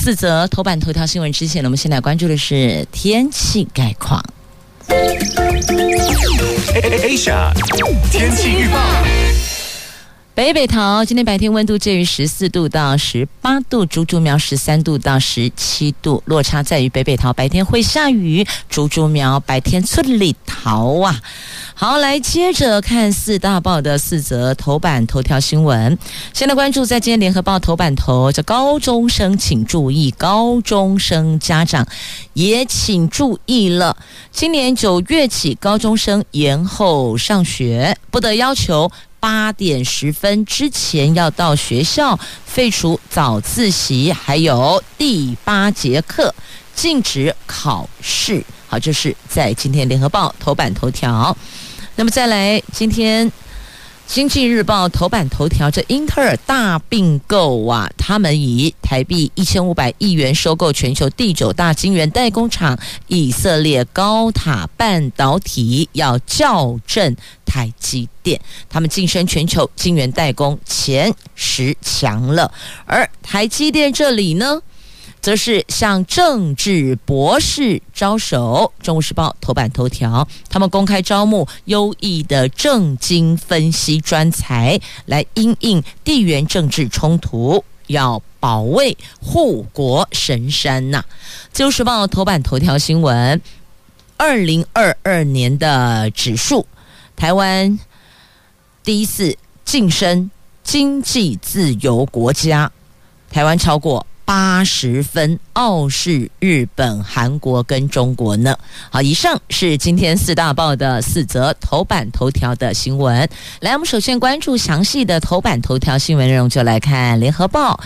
四则头版头条新闻之前呢，我们先来关注的是天气概况。Asia 天气预报。北北桃今天白天温度介于十四度到十八度，竹竹苗十三度到十七度，落差在于北北桃白天会下雨，竹竹苗白天村里桃啊。好，来接着看四大报的四则头版头条新闻。先来关注在今天联合报头版头，叫高中生请注意，高中生家长也请注意了。今年九月起，高中生延后上学，不得要求。八点十分之前要到学校，废除早自习，还有第八节课禁止考试。好，这是在今天联合报头版头条。那么再来，今天。经济日报头版头条：这英特尔大并购啊，他们以台币一千五百亿元收购全球第九大晶圆代工厂以色列高塔半导体，要校正台积电，他们晋升全球晶圆代工前十强了。而台积电这里呢？则是向政治博士招手，《中国时报》头版头条，他们公开招募优异的政经分析专才，来因应地缘政治冲突，要保卫护国神山呐、啊。《自由时报》头版头条新闻：二零二二年的指数，台湾第一次晋升经济自由国家，台湾超过。八十分，傲视日本、韩国跟中国呢。好，以上是今天四大报的四则头版头条的新闻。来，我们首先关注详细的头版头条新闻内容，就来看联合报。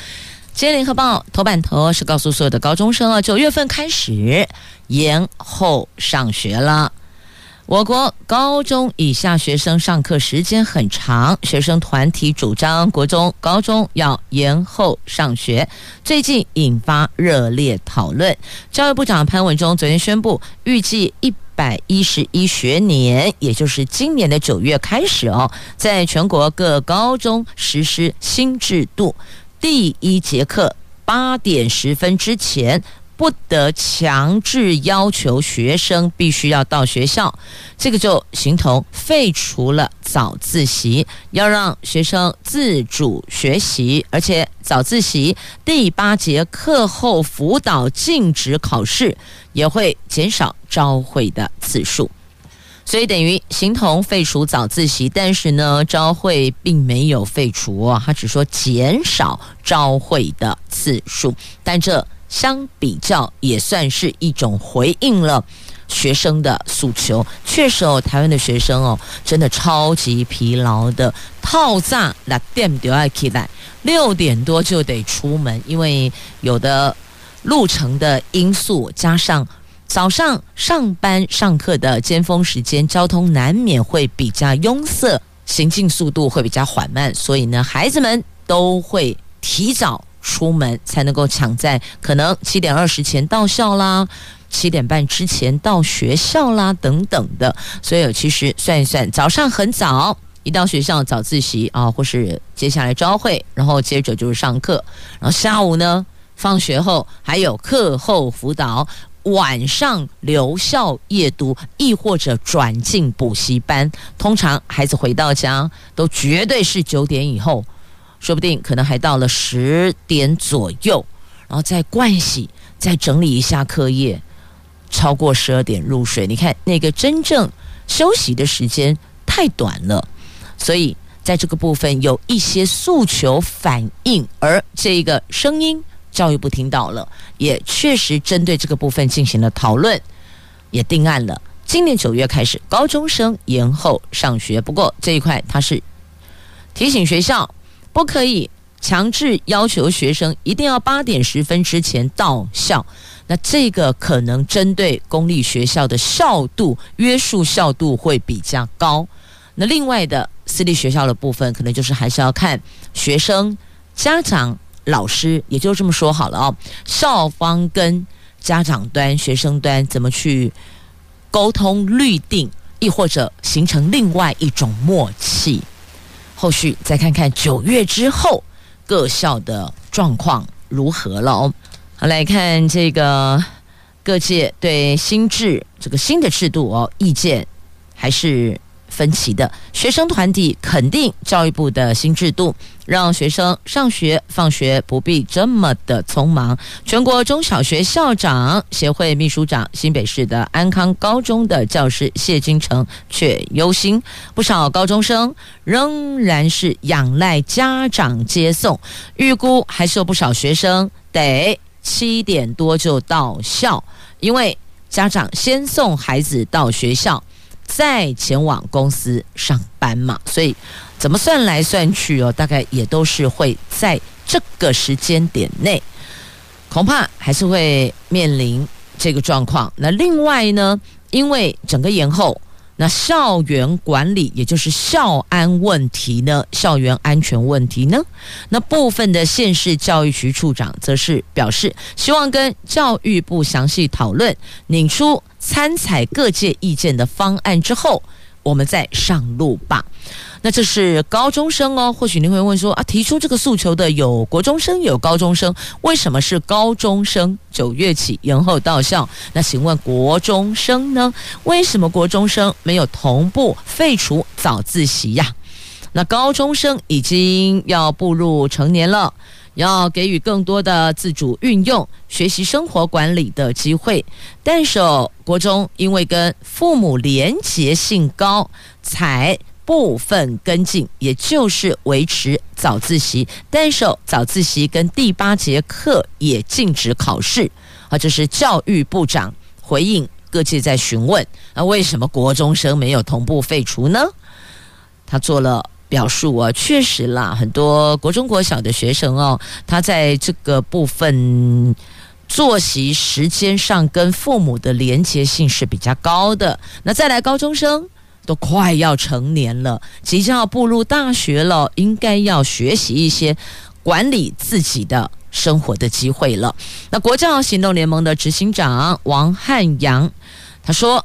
今天联合报头版头是告诉所有的高中生啊，九月份开始延后上学了。我国高中以下学生上课时间很长，学生团体主张国中、高中要延后上学，最近引发热烈讨论。教育部长潘文忠昨天宣布，预计一百一十一学年，也就是今年的九月开始哦，在全国各高中实施新制度，第一节课八点十分之前。不得强制要求学生必须要到学校，这个就形同废除了早自习，要让学生自主学习，而且早自习第八节课后辅导禁止考试，也会减少朝会的次数，所以等于形同废除早自习，但是呢，朝会并没有废除啊，他只说减少朝会的次数，但这。相比较也算是一种回应了学生的诉求。确实哦，台湾的学生哦，真的超级疲劳的。套炸那点都要起来，六点多就得出门，因为有的路程的因素，加上早上上班上课的尖峰时间，交通难免会比较拥塞，行进速度会比较缓慢，所以呢，孩子们都会提早。出门才能够抢在可能七点二十前到校啦，七点半之前到学校啦等等的，所以其实算一算，早上很早一到学校早自习啊，或是接下来朝会，然后接着就是上课，然后下午呢放学后还有课后辅导，晚上留校夜读，亦或者转进补习班。通常孩子回到家都绝对是九点以后。说不定可能还到了十点左右，然后再盥洗，再整理一下课业，超过十二点入睡。你看那个真正休息的时间太短了，所以在这个部分有一些诉求反应，而这个声音教育部听到了，也确实针对这个部分进行了讨论，也定案了。今年九月开始，高中生延后上学，不过这一块他是提醒学校。不可以强制要求学生一定要八点十分之前到校。那这个可能针对公立学校的校度约束校度会比较高。那另外的私立学校的部分，可能就是还是要看学生、家长、老师，也就这么说好了哦。校方跟家长端、学生端怎么去沟通律定，亦或者形成另外一种默契。后续再看看九月之后各校的状况如何了哦。好，来看这个各界对新制这个新的制度哦，意见还是分歧的。学生团体肯定教育部的新制度，让学生上学放学不必这么的匆忙。全国中小学校长协会秘书长、新北市的安康高中的教师谢金城却忧心，不少高中生仍然是仰赖家长接送，预估还是有不少学生得。七点多就到校，因为家长先送孩子到学校，再前往公司上班嘛，所以怎么算来算去哦，大概也都是会在这个时间点内，恐怕还是会面临这个状况。那另外呢，因为整个延后。那校园管理，也就是校安问题呢？校园安全问题呢？那部分的县市教育局处长则是表示，希望跟教育部详细讨论，拧出参采各界意见的方案之后，我们再上路吧。那这是高中生哦，或许您会问说啊，提出这个诉求的有国中生，有高中生，为什么是高中生？九月起延后到校，那请问国中生呢？为什么国中生没有同步废除早自习呀？那高中生已经要步入成年了，要给予更多的自主运用、学习生活管理的机会，但是国中因为跟父母连结性高，才。部分跟进，也就是维持早自习，但是早自习跟第八节课也禁止考试。啊，这是教育部长回应各界在询问，那为什么国中生没有同步废除呢？他做了表述啊，确实啦，很多国中国小的学生哦，他在这个部分作息时间上跟父母的连结性是比较高的。那再来高中生。都快要成年了，即将要步入大学了，应该要学习一些管理自己的生活的机会了。那国教行动联盟的执行长王汉阳他说，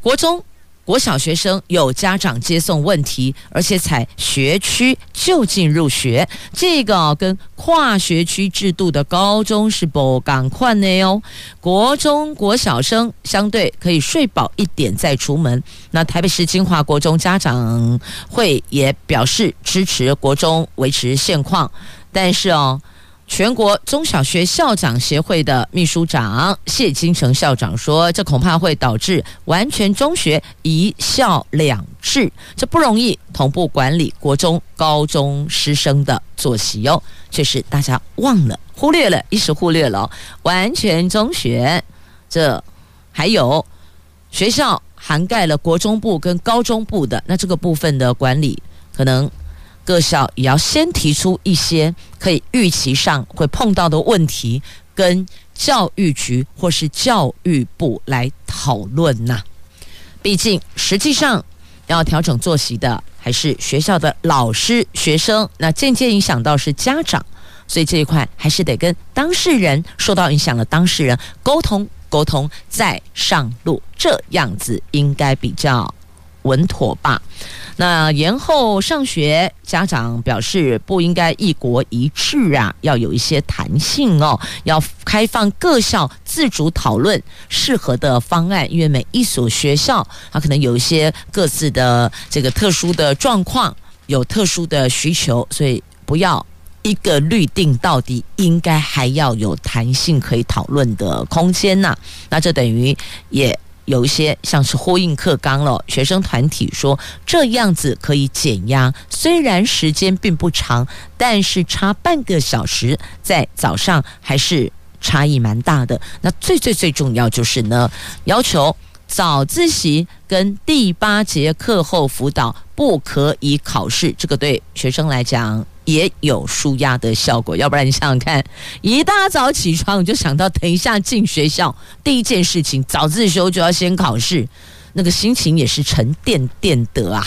国中。国小学生有家长接送问题，而且采学区就近入学，这个跟跨学区制度的高中是不赶快的哟。国中国小生相对可以睡饱一点再出门。那台北市金华国中家长会也表示支持国中维持现况，但是哦。全国中小学校长协会的秘书长谢金城校长说：“这恐怕会导致完全中学一校两制，这不容易同步管理国中、高中师生的作息哟。却是大家忘了、忽略了，一时忽略了完全中学，这还有学校涵盖了国中部跟高中部的，那这个部分的管理可能。”各校也要先提出一些可以预期上会碰到的问题，跟教育局或是教育部来讨论呐。毕竟实际上要调整作息的还是学校的老师、学生，那间接影响到是家长，所以这一块还是得跟当事人受到影响的当事人沟通沟通再上路，这样子应该比较稳妥吧。那延后上学，家长表示不应该一国一制啊，要有一些弹性哦，要开放各校自主讨论适合的方案，因为每一所学校它可能有一些各自的这个特殊的状况，有特殊的需求，所以不要一个律定到底，应该还要有弹性可以讨论的空间呐。那这等于也。有一些像是呼应课纲了，学生团体说这样子可以减压，虽然时间并不长，但是差半个小时在早上还是差异蛮大的。那最最最重要就是呢，要求早自习跟第八节课后辅导不可以考试，这个对学生来讲。也有舒压的效果。要不然你想想看，一大早起床你就想到等一下进学校，第一件事情早自修就要先考试，那个心情也是沉甸甸的啊。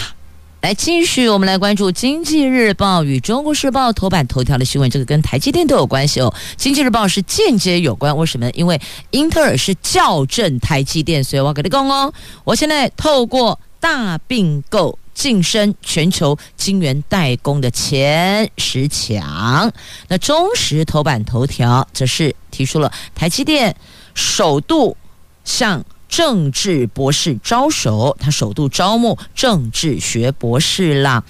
来，继续我们来关注《经济日报》与《中国时报》头版头条的新闻，这个跟台积电都有关系哦。《经济日报》是间接有关，为什么？因为英特尔是校正台积电，所以我要给你讲哦。我现在透过大并购晋升全球晶圆代工的前十强。那中时头版头条则是提出了台积电首度向。政治博士招手，他首度招募政治学博士啦，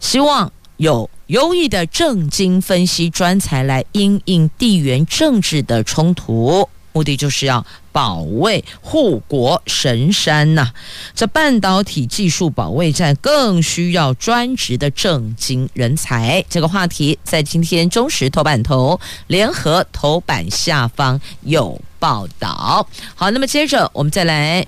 希望有优异的政经分析专才来因应地缘政治的冲突，目的就是要保卫护国神山呐、这半导体技术保卫战更需要专职的政经人才。这个话题在今天中时头版头、联合头版下方有。报道好，那么接着我们再来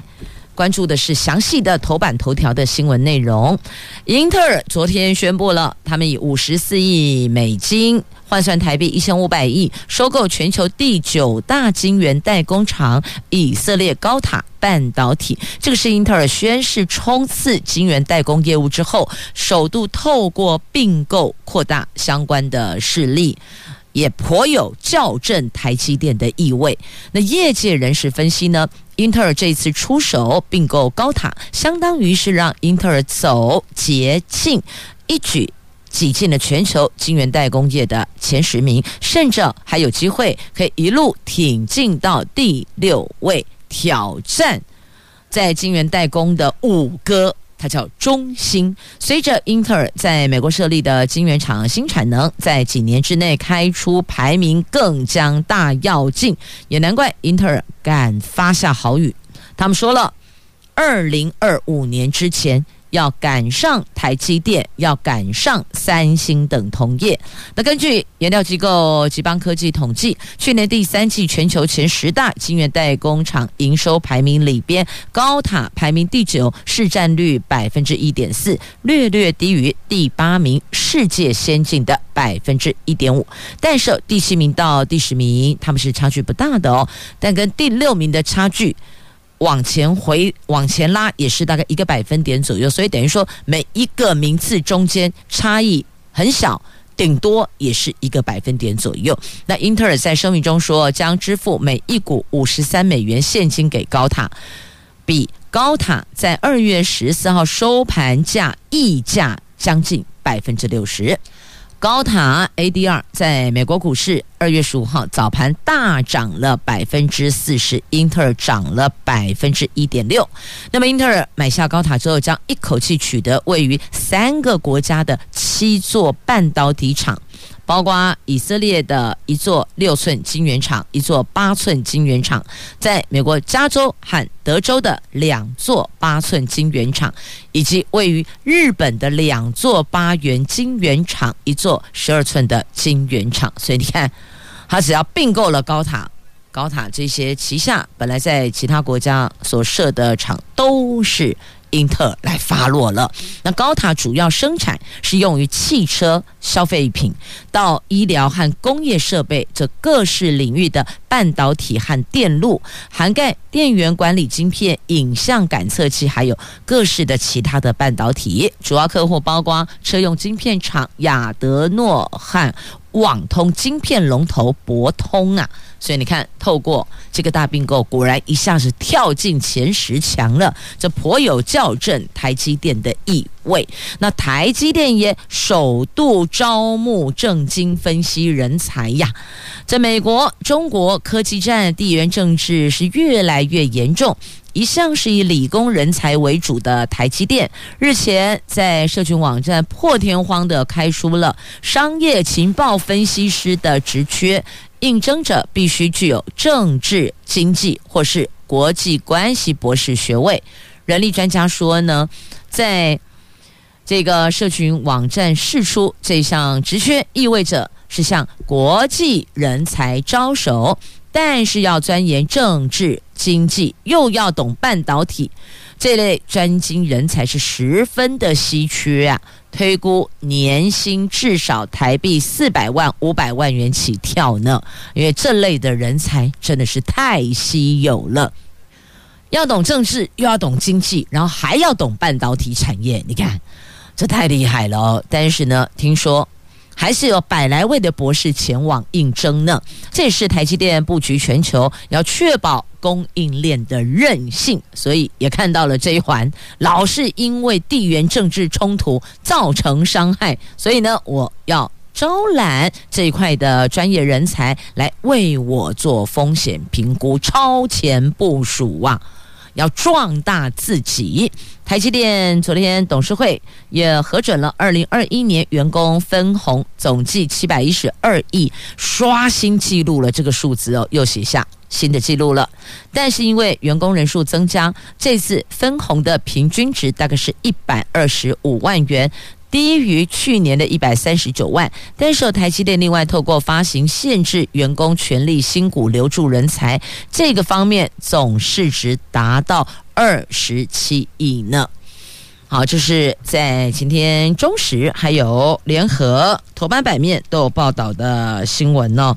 关注的是详细的头版头条的新闻内容。英特尔昨天宣布了，他们以五十四亿美金换算台币一千五百亿，收购全球第九大晶圆代工厂以色列高塔半导体。这个是英特尔宣示冲刺晶圆代工业务之后，首度透过并购扩大相关的势力。也颇有校正台积电的意味。那业界人士分析呢，英特尔这次出手并购高塔，相当于是让英特尔走捷径，一举挤进了全球晶圆代工业的前十名，甚至还有机会可以一路挺进到第六位，挑战在晶圆代工的五哥。它叫中兴。随着英特尔在美国设立的晶圆厂新产能，在几年之内开出排名更将大跃进，也难怪英特尔敢发下豪语。他们说了，二零二五年之前。要赶上台积电，要赶上三星等同业。那根据研调机构集邦科技统计，去年第三季全球前十大晶圆代工厂营收排名里边，高塔排名第九，市占率百分之一点四，略略低于第八名世界先进的百分之一点五。但是第七名到第十名，他们是差距不大的哦，但跟第六名的差距。往前回往前拉也是大概一个百分点左右，所以等于说每一个名次中间差异很小，顶多也是一个百分点左右。那英特尔在声明中说，将支付每一股五十三美元现金给高塔，比高塔在二月十四号收盘价溢价将近百分之六十。高塔 ADR 在美国股市二月十五号早盘大涨了百分之四十，英特尔涨了百分之一点六。那么，英特尔买下高塔之后，将一口气取得位于三个国家的七座半导体厂。包括以色列的一座六寸晶圆厂，一座八寸晶圆厂，在美国加州和德州的两座八寸晶圆厂，以及位于日本的两座八元晶圆厂，一座十二寸的晶圆厂。所以你看，他只要并购了高塔，高塔这些旗下本来在其他国家所设的厂都是。英特尔来发落了。那高塔主要生产是用于汽车消费品到医疗和工业设备这各式领域的半导体和电路，涵盖电源管理晶片、影像感测器，还有各式的其他的半导体。主要客户包括车用晶片厂亚德诺和网通晶片龙头博通啊。所以你看，透过这个大并购，果然一下子跳进前十强了，这颇有校正台积电的意位。那台积电也首度招募政经分析人才呀。在美国，中国科技战、地缘政治是越来越严重。一向是以理工人才为主的台积电，日前在社群网站破天荒地开出了商业情报分析师的职缺。应征者必须具有政治、经济或是国际关系博士学位。人力专家说呢，在这个社群网站释出这项职缺，意味着是向国际人才招手，但是要钻研政治、经济，又要懂半导体，这类专精人才是十分的稀缺啊。推估年薪至少台币四百万、五百万元起跳呢。因为这类的人才真的是太稀有了，要懂政治，又要懂经济，然后还要懂半导体产业。你看，这太厉害了哦！但是呢，听说。还是有百来位的博士前往应征呢。这也是台积电布局全球，要确保供应链的韧性，所以也看到了这一环，老是因为地缘政治冲突造成伤害，所以呢，我要招揽这一块的专业人才来为我做风险评估、超前部署啊。要壮大自己。台积电昨天董事会也核准了二零二一年员工分红总计七百一十二亿，刷新记录了这个数字哦，又写下新的记录了。但是因为员工人数增加，这次分红的平均值大概是一百二十五万元。低于去年的一百三十九万，但是台积电另外透过发行限制员工权利新股留住人才，这个方面总市值达到二十七亿呢。好，这是在今天中时还有联合头版版面都有报道的新闻哦。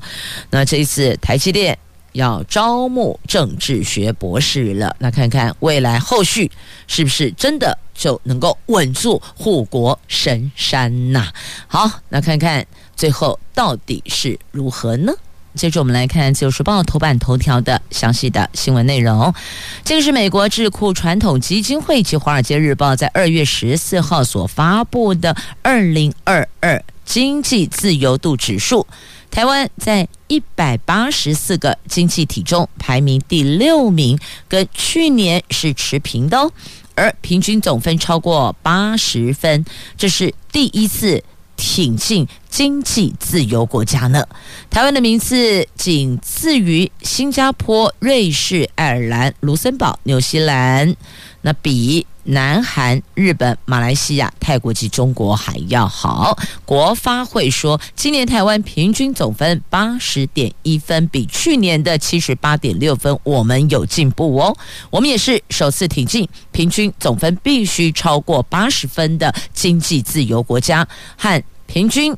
那这一次台积电。要招募政治学博士了，那看看未来后续是不是真的就能够稳住护国神山呐？好，那看看最后到底是如何呢？接着我们来看《自由时报》头版头条的详细的新闻内容。这个是美国智库传统基金会及《华尔街日报》在二月十四号所发布的二零二二经济自由度指数。台湾在一百八十四个经济体中排名第六名，跟去年是持平的哦，而平均总分超过八十分，这是第一次挺进经济自由国家呢。台湾的名次仅次于新加坡、瑞士、爱尔兰、卢森堡、纽西兰，那比。南韩、日本、马来西亚、泰国及中国还要好。国发会说，今年台湾平均总分八十点一分，比去年的七十八点六分，我们有进步哦。我们也是首次挺进平均总分必须超过八十分的经济自由国家，和平均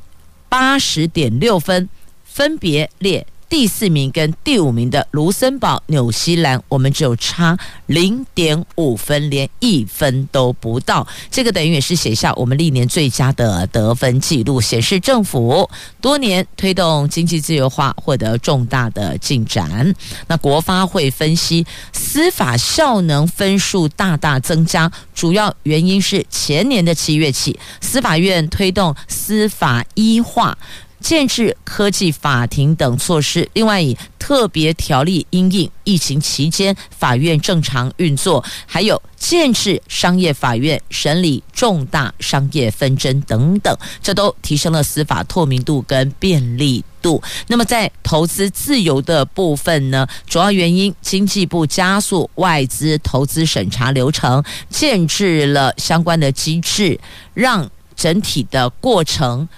八十点六分分别列。第四名跟第五名的卢森堡、纽西兰，我们只有差零点五分，连一分都不到。这个等于也是写下我们历年最佳的得分记录，显示政府多年推动经济自由化获得重大的进展。那国发会分析，司法效能分数大大增加，主要原因是前年的七月起，司法院推动司法医化。建制科技法庭等措施，另外以特别条例因应疫情期间法院正常运作，还有建制商业法院审理重大商业纷争等等，这都提升了司法透明度跟便利度。那么在投资自由的部分呢，主要原因经济部加速外资投资审查流程，建制了相关的机制，让整体的过程。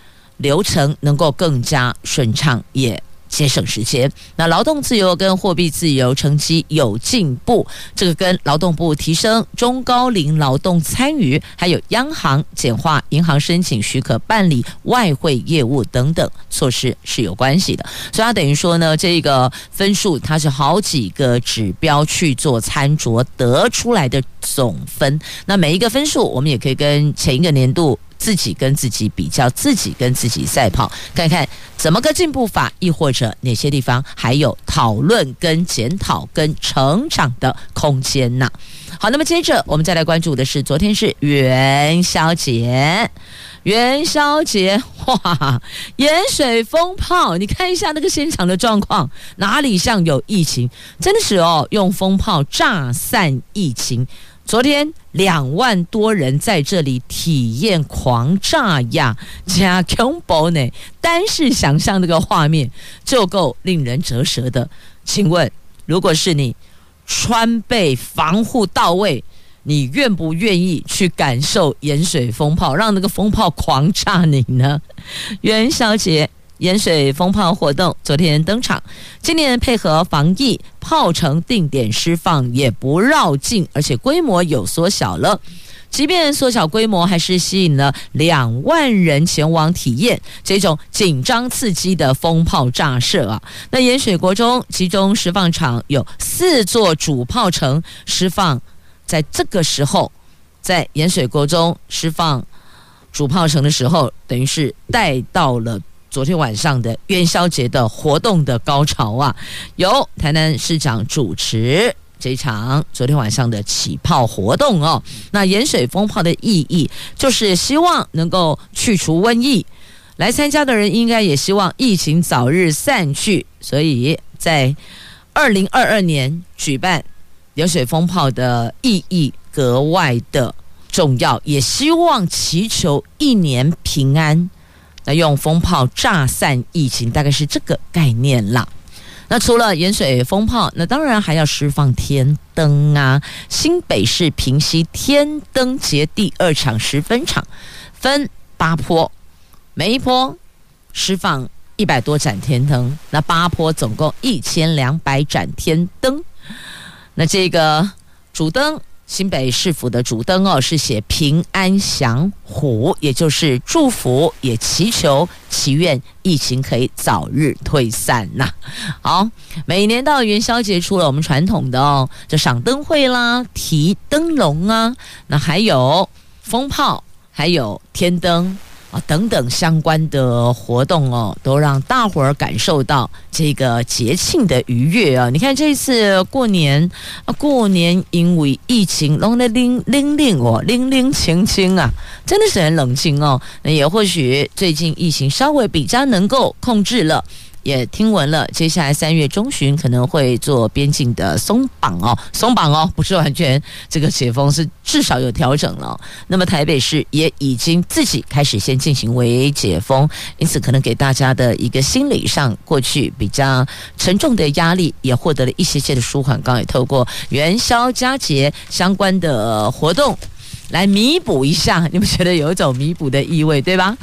流程能够更加顺畅，也节省时间。那劳动自由跟货币自由成绩有进步，这个跟劳动部提升中高龄劳动参与，还有央行简化银行申请许可办理外汇业务等等措施是有关系的。所以它等于说呢，这个分数它是好几个指标去做参酌得出来的总分。那每一个分数，我们也可以跟前一个年度。自己跟自己比较，自己跟自己赛跑，看看怎么个进步法，亦或者哪些地方还有讨论、跟检讨、跟成长的空间呢？好，那么接着我们再来关注的是，昨天是元宵节，元宵节哇，盐水风炮，你看一下那个现场的状况，哪里像有疫情？真的是哦，用风炮炸散疫情。昨天两万多人在这里体验狂炸呀，加恐怖呢！单是想象那个画面就够令人折舌的。请问，如果是你，穿备防护到位，你愿不愿意去感受盐水风炮，让那个风炮狂炸你呢？元宵节。盐水风炮活动昨天登场，今年配合防疫，炮程定点释放，也不绕境，而且规模有缩小了。即便缩小规模，还是吸引了两万人前往体验这种紧张刺激的风炮炸射啊。那盐水国中集中释放场有四座主炮城释放，在这个时候，在盐水国中释放主炮城的时候，等于是带到了。昨天晚上的元宵节的活动的高潮啊，由台南市长主持这场昨天晚上的起炮活动哦。那盐水风炮的意义就是希望能够去除瘟疫，来参加的人应该也希望疫情早日散去。所以在二零二二年举办盐水风炮的意义格外的重要，也希望祈求一年平安。那用风炮炸散疫情，大概是这个概念啦。那除了盐水风炮，那当然还要释放天灯啊。新北市平溪天灯节第二场十分场，分八坡，每一坡释放一百多盏天灯，那八坡总共一千两百盏天灯。那这个主灯。新北市府的主灯哦，是写平安祥虎，也就是祝福，也祈求祈愿疫情可以早日退散呐。好，每年到元宵节，除了我们传统的哦，这赏灯会啦、提灯笼啊，那还有风炮，还有天灯。啊，等等相关的活动哦，都让大伙儿感受到这个节庆的愉悦啊！你看这次过年啊，过年因为疫情，弄得零零零哦，零零清清啊，真的是很冷清哦。那也或许最近疫情稍微比较能够控制了。也听闻了，接下来三月中旬可能会做边境的松绑哦，松绑哦，不是完全这个解封，是至少有调整了。那么台北市也已经自己开始先进行微解封，因此可能给大家的一个心理上过去比较沉重的压力，也获得了一些些的舒缓。刚刚也透过元宵佳节相关的活动来弥补一下，你们觉得有一种弥补的意味，对吧？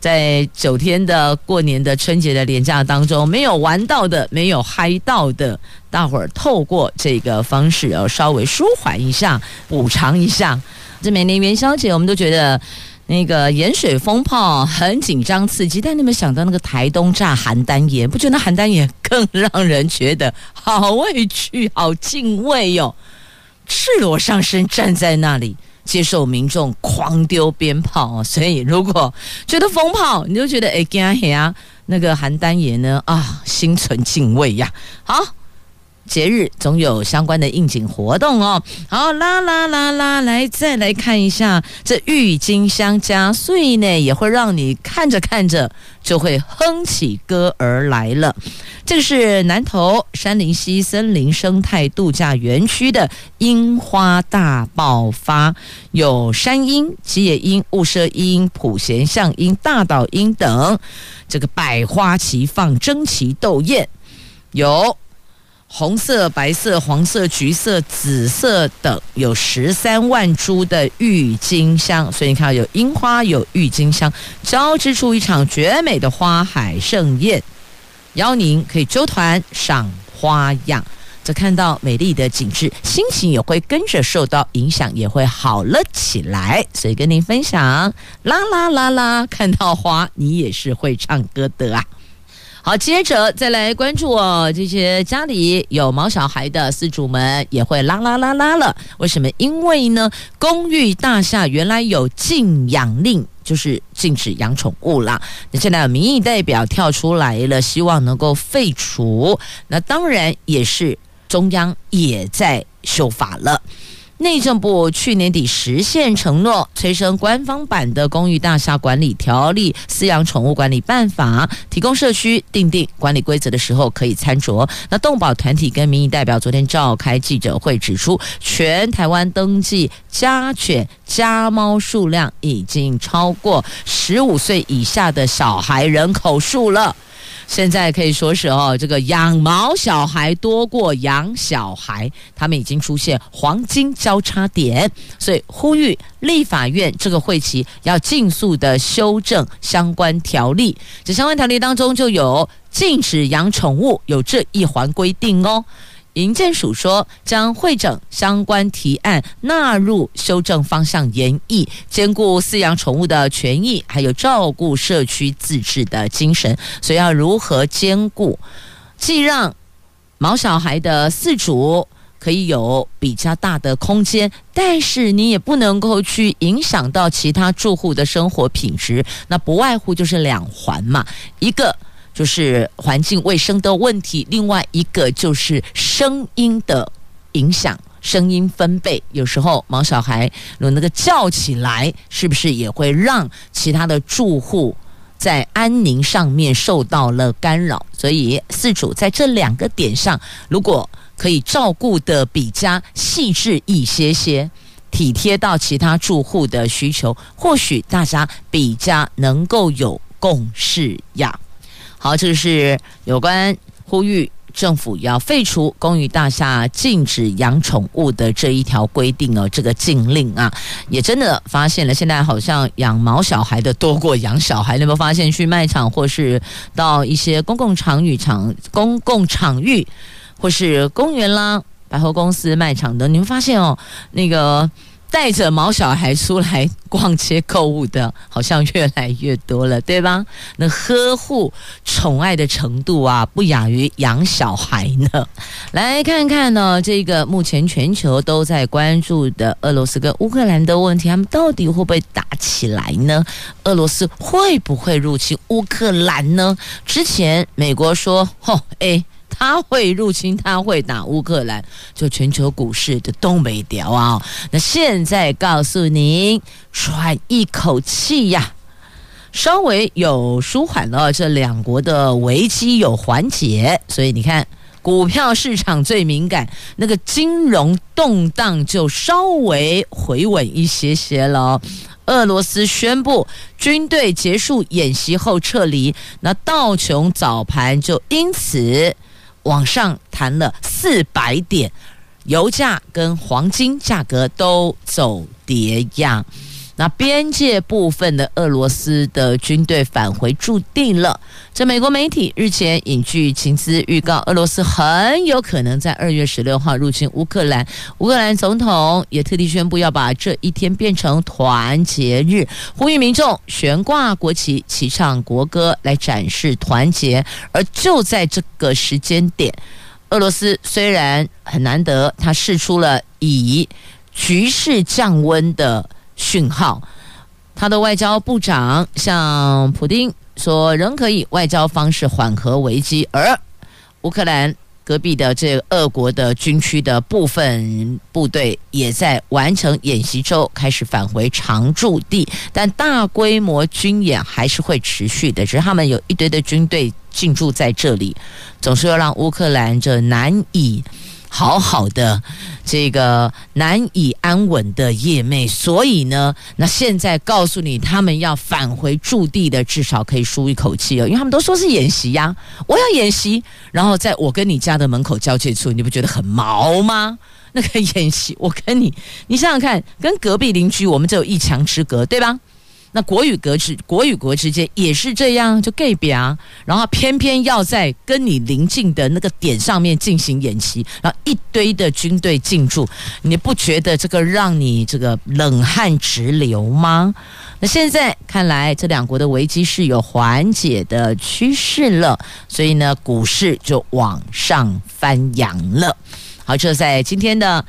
在九天的过年的春节的连假当中，没有玩到的，没有嗨到的，大伙儿透过这个方式，要稍微舒缓一下，补偿一下。这每年元宵节，我们都觉得那个盐水风炮很紧张刺激，但你们想到那个台东炸邯郸盐，不觉得邯郸盐更让人觉得好畏惧、好敬畏哟、哦？赤裸上身站在那里。接受民众狂丢鞭炮，所以如果觉得风炮，你就觉得哎惊吓，那个邯郸爷呢啊，心存敬畏呀。好，节日总有相关的应景活动哦。好，啦啦啦啦，来再来看一下这郁金香加碎呢，也会让你看着看着就会哼起歌儿来了。这个是南投山林溪森林生态度假园区的樱花大爆发，有山樱、吉野樱、雾社樱、普贤象樱、大岛樱等，这个百花齐放，争奇斗艳，有红色、白色、黄色、橘色、紫色等，有十三万株的郁金香，所以你看有樱花，有郁金香，交织出一场绝美的花海盛宴。邀您可以揪团赏花样，则看到美丽的景致，心情也会跟着受到影响，也会好了起来。所以跟您分享，啦啦啦啦，看到花你也是会唱歌的啊！好，接着再来关注哦，这些家里有毛小孩的饲主们也会啦啦啦啦了。为什么？因为呢，公寓大厦原来有禁养令。就是禁止养宠物啦。那现在有民意代表跳出来了，希望能够废除。那当然也是中央也在修法了。内政部去年底实现承诺，催生官方版的《公寓大厦管理条例》《饲养宠物管理办法》，提供社区订定管理规则的时候可以参酌。那动保团体跟民意代表昨天召开记者会，指出全台湾登记家犬、家猫数量已经超过十五岁以下的小孩人口数了。现在可以说是哦，这个养毛小孩多过养小孩，他们已经出现黄金交叉点，所以呼吁立法院这个会期要尽速的修正相关条例。这相关条例当中就有禁止养宠物，有这一环规定哦。营建署说，将会整相关提案纳入修正方向研议，兼顾饲养宠物的权益，还有照顾社区自治的精神。所以要如何兼顾，既让毛小孩的饲主可以有比较大的空间，但是你也不能够去影响到其他住户的生活品质。那不外乎就是两环嘛，一个。就是环境卫生的问题，另外一个就是声音的影响，声音分贝。有时候毛小孩有那个叫起来，是不是也会让其他的住户在安宁上面受到了干扰？所以四主在这两个点上，如果可以照顾得比较细致一些些，体贴到其他住户的需求，或许大家比较能够有共识呀。好，这个是有关呼吁政府要废除公寓大厦禁止养宠物的这一条规定哦，这个禁令啊，也真的发现了，现在好像养毛小孩的多过养小孩。你有没有发现，去卖场或是到一些公共场域场、公共场域，或是公园啦、百货公司卖场的，你们发现哦，那个。带着毛小孩出来逛街购物的，好像越来越多了，对吧？那呵护宠爱的程度啊，不亚于养小孩呢。来看看呢，这个目前全球都在关注的俄罗斯跟乌克兰的问题，他们到底会不会打起来呢？俄罗斯会不会入侵乌克兰呢？之前美国说，吼，哎。他会入侵，他会打乌克兰，就全球股市的东北调啊！那现在告诉您，喘一口气呀，稍微有舒缓了，这两国的危机有缓解，所以你看，股票市场最敏感，那个金融动荡就稍微回稳一些些了。俄罗斯宣布军队结束演习后撤离，那道琼早盘就因此。往上弹了四百点，油价跟黄金价格都走跌样。那边界部分的俄罗斯的军队返回驻地了。这美国媒体日前引据情资预告，俄罗斯很有可能在二月十六号入侵乌克兰。乌克兰总统也特地宣布要把这一天变成团结日，呼吁民众悬挂国旗、齐唱国歌来展示团结。而就在这个时间点，俄罗斯虽然很难得，他试出了以局势降温的。讯号，他的外交部长向普丁说，仍可以外交方式缓和危机。而乌克兰隔壁的这俄国的军区的部分部队也在完成演习之后开始返回常驻地，但大规模军演还是会持续的。只是他们有一堆的军队进驻在这里，总是要让乌克兰这难以。好好的，这个难以安稳的夜魅，所以呢，那现在告诉你，他们要返回驻地的，至少可以舒一口气哦，因为他们都说是演习呀，我要演习，然后在我跟你家的门口交界处，你不觉得很毛吗？那个演习，我跟你，你想想看，跟隔壁邻居，我们只有一墙之隔，对吧？那国与国之国与国之间也是这样，就盖表，然后偏偏要在跟你邻近的那个点上面进行演习，然后一堆的军队进驻，你不觉得这个让你这个冷汗直流吗？那现在看来，这两国的危机是有缓解的趋势了，所以呢，股市就往上翻扬了。好，这在今天的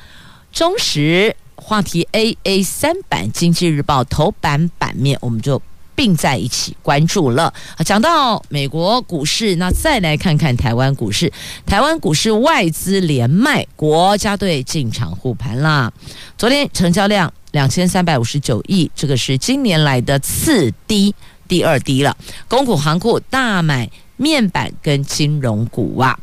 中时。话题 A A 三版经济日报头版版面，我们就并在一起关注了。讲到美国股市，那再来看看台湾股市。台湾股市外资连卖，国家队进场护盘啦。昨天成交量两千三百五十九亿，这个是今年来的次低，第二低了。公股行库大买面板跟金融股啊。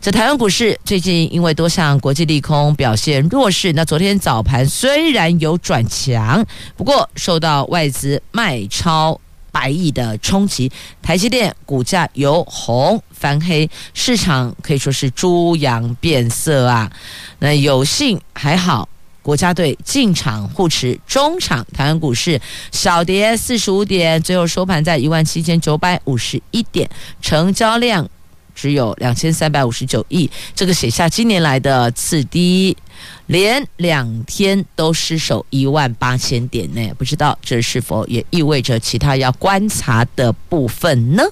在台湾股市最近因为多项国际利空表现弱势，那昨天早盘虽然有转强，不过受到外资卖超百亿的冲击，台积电股价由红翻黑，市场可以说是猪羊变色啊。那有幸还好，国家队进场护持中场，台湾股市小跌四十五点，最后收盘在一万七千九百五十一点，成交量。只有两千三百五十九亿，这个写下今年来的次低，连两天都失守一万八千点呢。不知道这是否也意味着其他要观察的部分呢？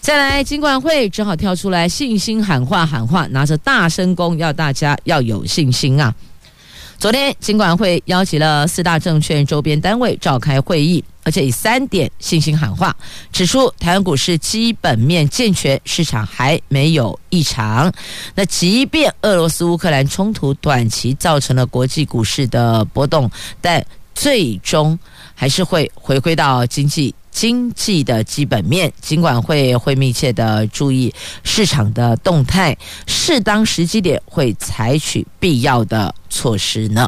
再来，金管会只好跳出来信心喊话喊话，拿着大声公要大家要有信心啊！昨天金管会邀请了四大证券周边单位召开会议，而且以三点信心喊话，指出台湾股市基本面健全，市场还没有异常。那即便俄罗斯乌克兰冲突短期造成了国际股市的波动，但最终还是会回归到经济。经济的基本面，尽管会会密切的注意市场的动态，适当时机点会采取必要的措施呢。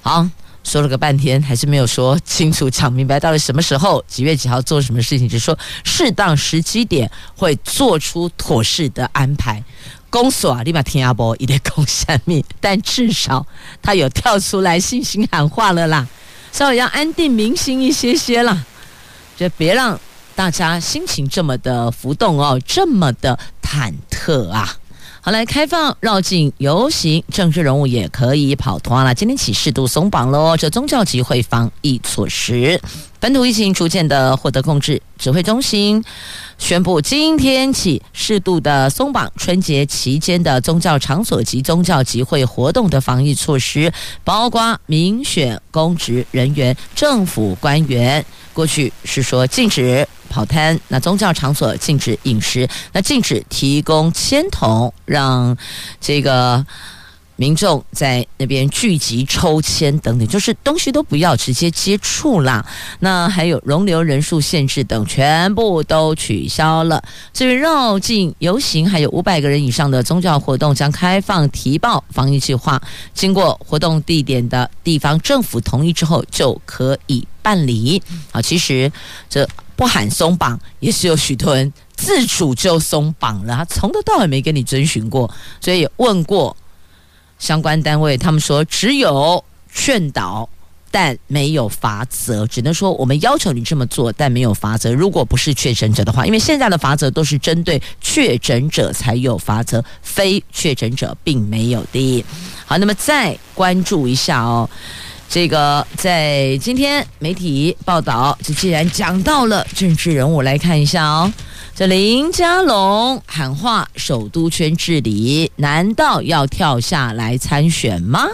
好，说了个半天，还是没有说清楚、讲明白到底什么时候、几月几号做什么事情，只说适当时机点会做出妥适的安排。公所啊，立马听阿波一点公下面，但至少他有跳出来信心喊话了啦，稍微要安定民心一些些啦。就别让大家心情这么的浮动哦，这么的忐忑啊！好，来开放绕境游行，政治人物也可以跑团了。今天起适度松绑喽，这宗教集会防疫措施，本土疫情逐渐的获得控制，指挥中心宣布今天起适度的松绑春节期间的宗教场所及宗教集会活动的防疫措施，包括民选公职人员、政府官员。过去是说禁止跑摊，那宗教场所禁止饮食，那禁止提供签筒，让这个民众在那边聚集抽签等等，就是东西都不要直接接触啦。那还有容留人数限制等，全部都取消了。至于绕境游行，还有五百个人以上的宗教活动，将开放提报防疫计划，经过活动地点的地方政府同意之后，就可以。办理啊，其实这不喊松绑，也是有许多人自主就松绑了，他从头到尾没跟你遵循过，所以问过相关单位，他们说只有劝导，但没有罚则，只能说我们要求你这么做，但没有罚则。如果不是确诊者的话，因为现在的罚则都是针对确诊者才有罚则，非确诊者并没有的。好，那么再关注一下哦。这个在今天媒体报道，这既然讲到了政治人物，来看一下哦。这林佳龙喊话首都圈治理，难道要跳下来参选吗？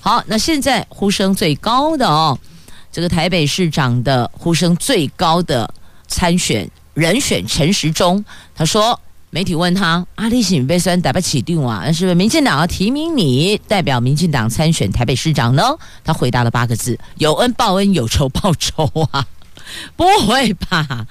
好，那现在呼声最高的哦，这个台北市长的呼声最高的参选人选陈时中，他说。媒体问他：“阿里喜被酸打不起定啊？是不是民进党要提名你代表民进党参选台北市长呢？”他回答了八个字：“有恩报恩，有仇报仇啊！” 不会吧？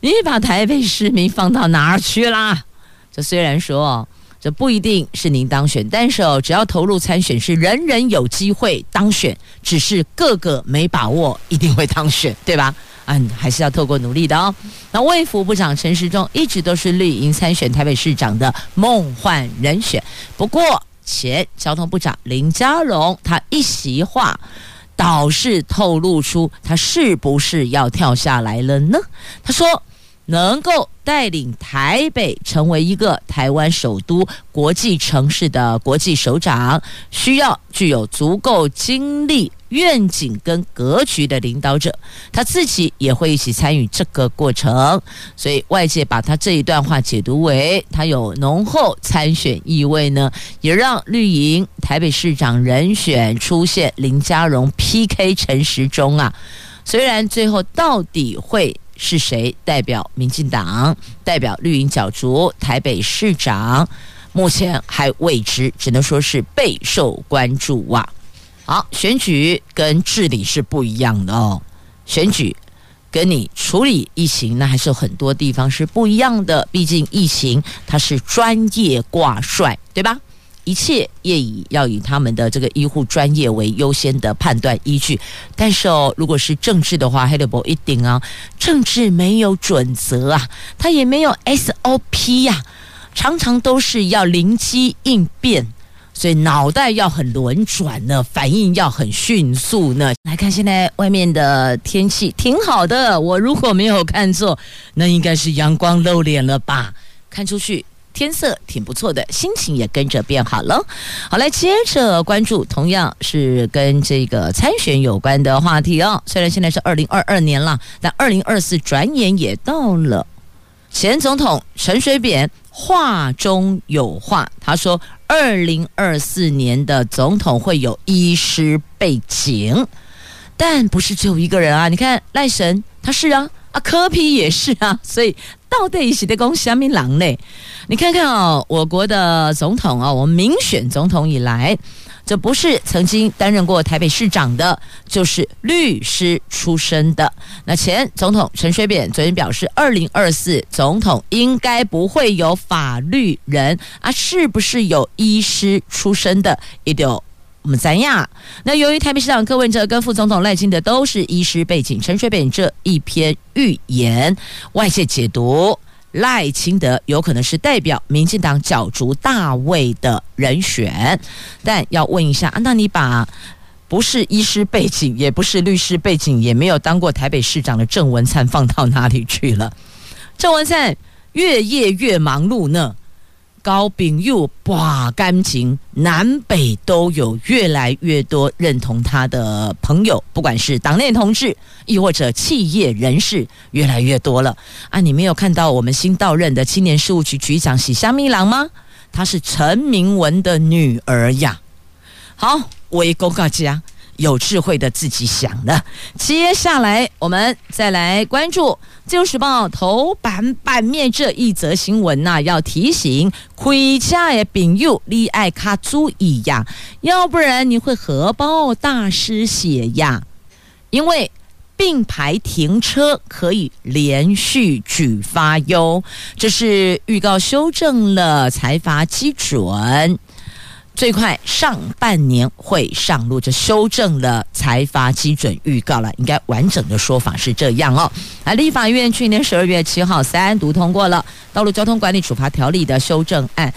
你把台北市民放到哪儿去啦？这虽然说这不一定是您当选，但是哦，只要投入参选，是人人有机会当选，只是个个没把握一定会当选，对吧？嗯，还是要透过努力的哦。那卫福部长陈时中一直都是绿营参选台北市长的梦幻人选。不过前交通部长林佳龙他一席话，倒是透露出他是不是要跳下来了呢？他说，能够带领台北成为一个台湾首都国际城市的国际首长，需要具有足够精力。愿景跟格局的领导者，他自己也会一起参与这个过程，所以外界把他这一段话解读为他有浓厚参选意味呢，也让绿营台北市长人选出现林佳荣 PK 陈时中啊。虽然最后到底会是谁代表民进党，代表绿营角逐台北市长，目前还未知，只能说是备受关注啊。好，选举跟治理是不一样的哦。选举跟你处理疫情，那还是有很多地方是不一样的。毕竟疫情它是专业挂帅，对吧？一切业已要以他们的这个医护专业为优先的判断依据。但是哦，如果是政治的话，黑的不一定啊。政治没有准则啊，它也没有 SOP 呀，常常都是要灵机应变。所以脑袋要很轮转呢，反应要很迅速呢。来看现在外面的天气挺好的，我如果没有看错，那应该是阳光露脸了吧？看出去天色挺不错的，心情也跟着变好了。好，来接着关注，同样是跟这个参选有关的话题哦。虽然现在是二零二二年了，但二零二四转眼也到了。前总统陈水扁话中有话，他说，二零二四年的总统会有医师背景，但不是只有一个人啊。你看赖神，他是啊。啊，柯 P 也是啊，所以到底是在讲什么人呢？你看看哦，我国的总统啊，我们民选总统以来，这不是曾经担任过台北市长的，就是律师出身的。那前总统陈水扁昨天表示，二零二四总统应该不会有法律人啊，是不是有医师出身的？一定。我们三亚，那由于台北市长柯文哲跟副总统赖清德都是医师背景，陈水扁这一篇预言，外界解读赖清德有可能是代表民进党角逐大位的人选。但要问一下，那你把不是医师背景，也不是律师背景，也没有当过台北市长的郑文灿放到哪里去了？郑文灿越夜越忙碌呢？高秉佑哇感情，南北都有越来越多认同他的朋友，不管是党内同志，亦或者企业人士，越来越多了啊！你没有看到我们新到任的青年事务局局长喜香咪郎吗？她是陈明文的女儿呀。好，我一公告家。有智慧的自己想的。接下来我们再来关注《自由时报》头版版面这一则新闻呐、啊，要提醒开车的朋友你爱卡注意呀，要不然你会荷包大失血呀。因为并排停车可以连续举发哟，这是预告修正了裁罚基准。最快上半年会上路，就修正了财阀基准预告了。应该完整的说法是这样哦。啊，立法院去年十二月七号三读通过了《道路交通管理处罚条例》的修正案，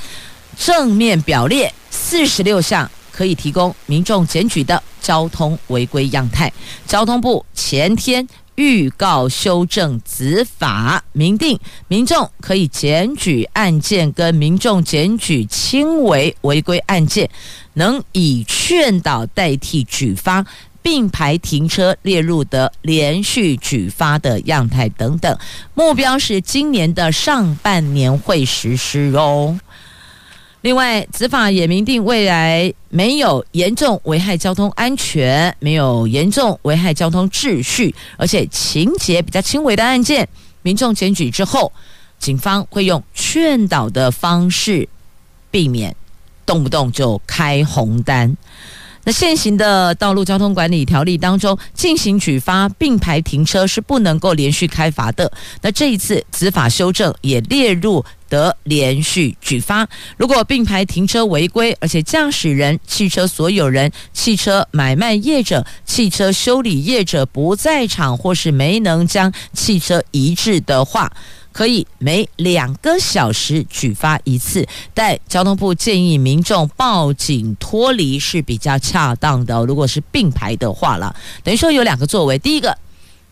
正面表列四十六项可以提供民众检举的交通违规样态。交通部前天。预告修正子法，明定民众可以检举案件跟民众检举轻微违规案件，能以劝导代替举发，并排停车列入的连续举发的样态等等。目标是今年的上半年会实施哦。另外，执法也明定，未来没有严重危害交通安全、没有严重危害交通秩序，而且情节比较轻微的案件，民众检举之后，警方会用劝导的方式，避免动不动就开红单。那现行的道路交通管理条例当中，进行举发并排停车是不能够连续开罚的。那这一次执法修正也列入得连续举发。如果并排停车违规，而且驾驶人、汽车所有人、汽车买卖业者、汽车修理业者不在场或是没能将汽车移置的话，可以每两个小时举发一次，但交通部建议民众报警脱离是比较恰当的。如果是并排的话了，等于说有两个作为：第一个，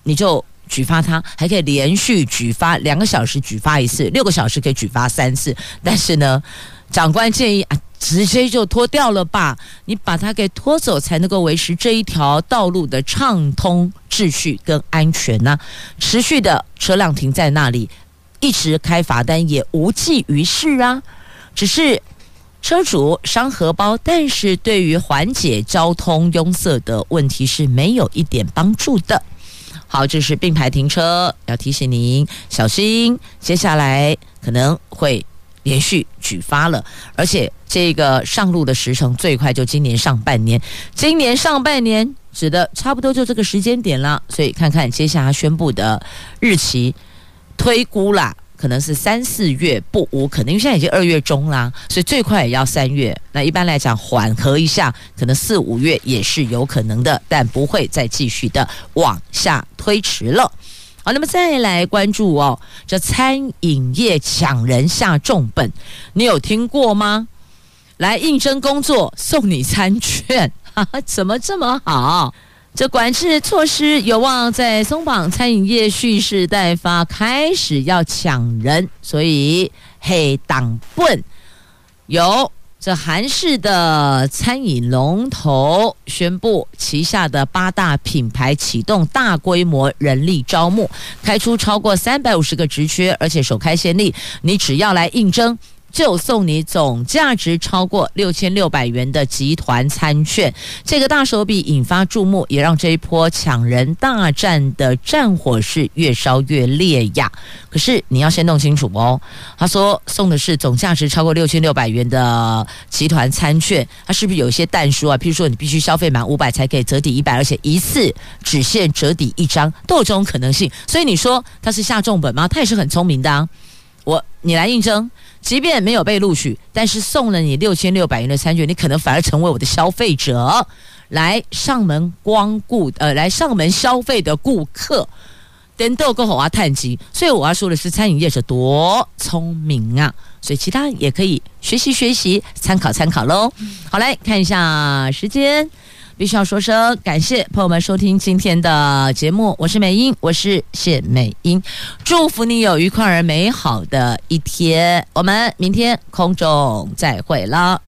你就举发他，还可以连续举发两个小时举发一次，六个小时可以举发三次。但是呢，长官建议啊，直接就脱掉了吧，你把它给拖走，才能够维持这一条道路的畅通秩序跟安全呢、持续的车辆停在那里。一直开罚单也无济于事啊，只是车主伤荷包，但是对于缓解交通拥塞的问题是没有一点帮助的。好，这是并排停车，要提醒您小心，接下来可能会连续举发了，而且这个上路的时程最快就今年上半年，今年上半年指的差不多就这个时间点了，所以看看接下来宣布的日期。推估啦，可能是三四月不无可能，因为现在已经二月中啦，所以最快也要三月。那一般来讲，缓和一下，可能四五月也是有可能的，但不会再继续的往下推迟了。好，那么再来关注哦，这餐饮业抢人下重本，你有听过吗？来应征工作送你餐券，怎么这么好？这管制措施有望在松绑餐饮业蓄势待发，开始要抢人，所以黑党笨有。这韩式的餐饮龙头宣布，旗下的八大品牌启动大规模人力招募，开出超过三百五十个职缺，而且首开先例，你只要来应征。就送你总价值超过六千六百元的集团餐券，这个大手笔引发注目，也让这一波抢人大战的战火是越烧越烈呀。可是你要先弄清楚哦，他说送的是总价值超过六千六百元的集团餐券，他是不是有一些但书啊？譬如说你必须消费满五百才可以折抵一百，而且一次只限折抵一张，都有这种可能性。所以你说他是下重本吗？他也是很聪明的啊。我你来应征。即便没有被录取，但是送了你六千六百元的餐券，你可能反而成为我的消费者，来上门光顾，呃，来上门消费的顾客。等豆够好啊，探机。所以我要说的是，餐饮业者多聪明啊！所以其他也可以学习学习，参考参考喽。好，来看一下时间。必须要说声感谢，朋友们收听今天的节目，我是美英，我是谢美英，祝福你有愉快而美好的一天，我们明天空中再会了。